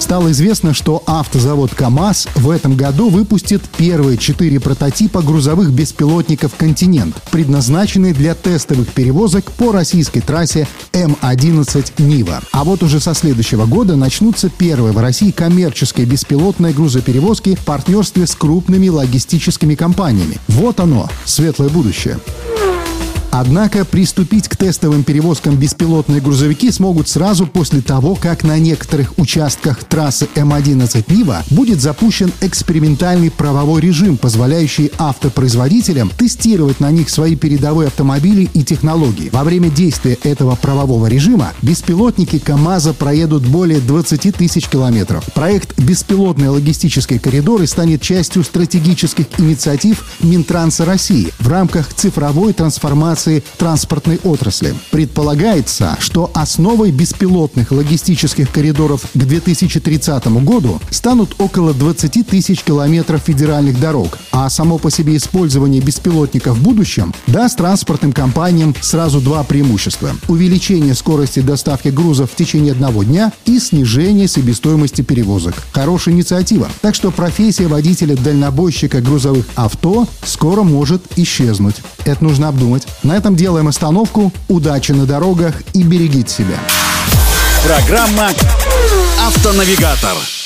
Стало известно, что автозавод КАМАЗ в этом году выпустит первые четыре прототипа грузовых беспилотников «Континент», предназначенные для тестовых перевозок по российской трассе М-11 «Нива». А вот уже со следующего года начнутся первые в России коммерческие беспилотные грузоперевозки в партнерстве с крупными логистическими компаниями. Вот оно, светлое будущее. Однако приступить к тестовым перевозкам беспилотные грузовики смогут сразу после того, как на некоторых участках трассы М11 Нива будет запущен экспериментальный правовой режим, позволяющий автопроизводителям тестировать на них свои передовые автомобили и технологии. Во время действия этого правового режима беспилотники КАМАЗа проедут более 20 тысяч километров. Проект «Беспилотные логистические коридоры» станет частью стратегических инициатив Минтранса России в рамках цифровой трансформации трансформации транспортной отрасли. Предполагается, что основой беспилотных логистических коридоров к 2030 году станут около 20 тысяч километров федеральных дорог, а само по себе использование беспилотников в будущем даст транспортным компаниям сразу два преимущества. Увеличение скорости доставки грузов в течение одного дня и снижение себестоимости перевозок. Хорошая инициатива. Так что профессия водителя-дальнобойщика грузовых авто скоро может исчезнуть. Это нужно обдумать. На этом делаем остановку. Удачи на дорогах и берегите себя. Программа «Автонавигатор».